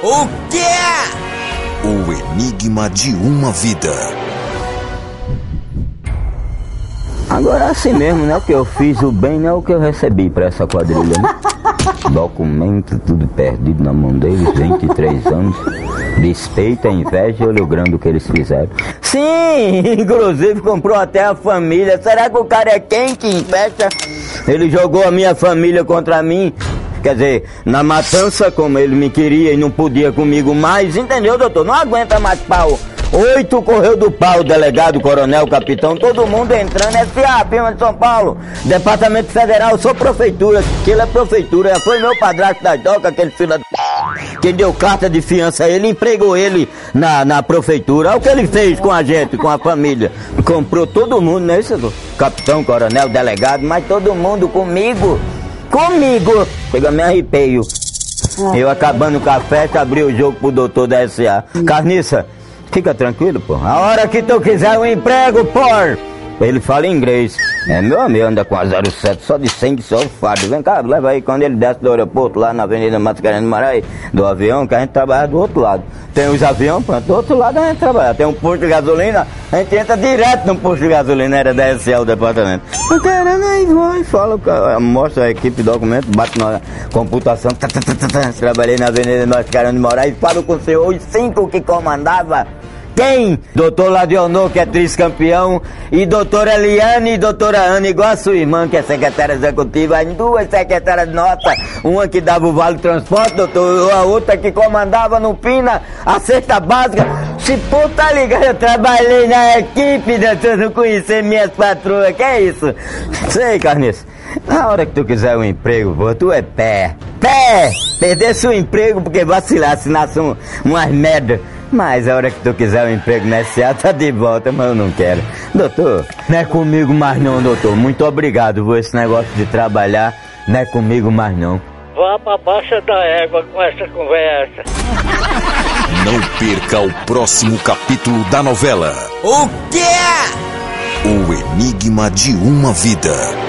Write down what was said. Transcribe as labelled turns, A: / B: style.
A: O quê?
B: O enigma de uma vida.
C: Agora é assim mesmo, né? O que eu fiz o bem não é o que eu recebi pra essa quadrilha, né? Documento tudo perdido na mão deles, 23 anos. Despeita, inveja e olho grande o que eles fizeram. Sim, inclusive comprou até a família. Será que o cara é quem que investe? Ele jogou a minha família contra mim. Quer dizer, na matança, como ele me queria e não podia comigo mais, entendeu, doutor? Não aguenta mais pau. Oito correu do pau, delegado, coronel, capitão, todo mundo entrando. SA, firma de São Paulo, Departamento Federal, sou prefeitura, aquilo é prefeitura, foi meu padrasto da toca, aquele filho da... Quem deu carta de fiança a ele, empregou ele na, na prefeitura. Olha o que ele fez com a gente, com a família. Comprou todo mundo, né, isso? Capitão, coronel, delegado, mas todo mundo comigo. Comigo! Chega, me arrepio. Eu acabando o café, abri o jogo pro doutor da SA. Carniça, Fica tranquilo, pô. A hora que tu quiser um emprego, por. Ele fala inglês. É meu amigo, anda com a 07 só de 100 só fardo. Vem cá, leva aí quando ele desce do aeroporto lá na Avenida Mascarenhas do Marai, do avião, que a gente trabalha do outro lado. Tem os aviões, pronto, do outro lado a gente trabalha. Tem um posto de gasolina, a gente entra direto no posto de gasolina, era da SL o departamento. O cara aí vai, fala, mostra a equipe documento, bate na computação. Trabalhei na Avenida Mascarenhas do Moraes, falo com o senhor, os cinco que comandava quem? Doutor Ladionor, que é triz-campeão, e doutora Eliane e doutora Ana, igual a sua irmã, que é secretária executiva, as duas secretárias nossas, uma que dava o Vale Transporte, doutor, a outra que comandava no Pina a cesta básica. Se pô, tá ligado, eu trabalhei na equipe, doutor, não conhecer minhas patroas, que é isso? Sei, Carniça. Na hora que tu quiser um emprego, pô, tu é pé. Pé! Perder seu emprego porque vacilar, se nasce um, umas merda. Mas a hora que tu quiser um emprego na SA, tá de volta, mas eu não quero. Doutor, não é comigo mais não, doutor. Muito obrigado por esse negócio de trabalhar. Não é comigo mais não.
D: Vá pra baixa da égua com essa conversa.
B: Não perca o próximo capítulo da novela.
A: O quê?
B: O Enigma de uma Vida.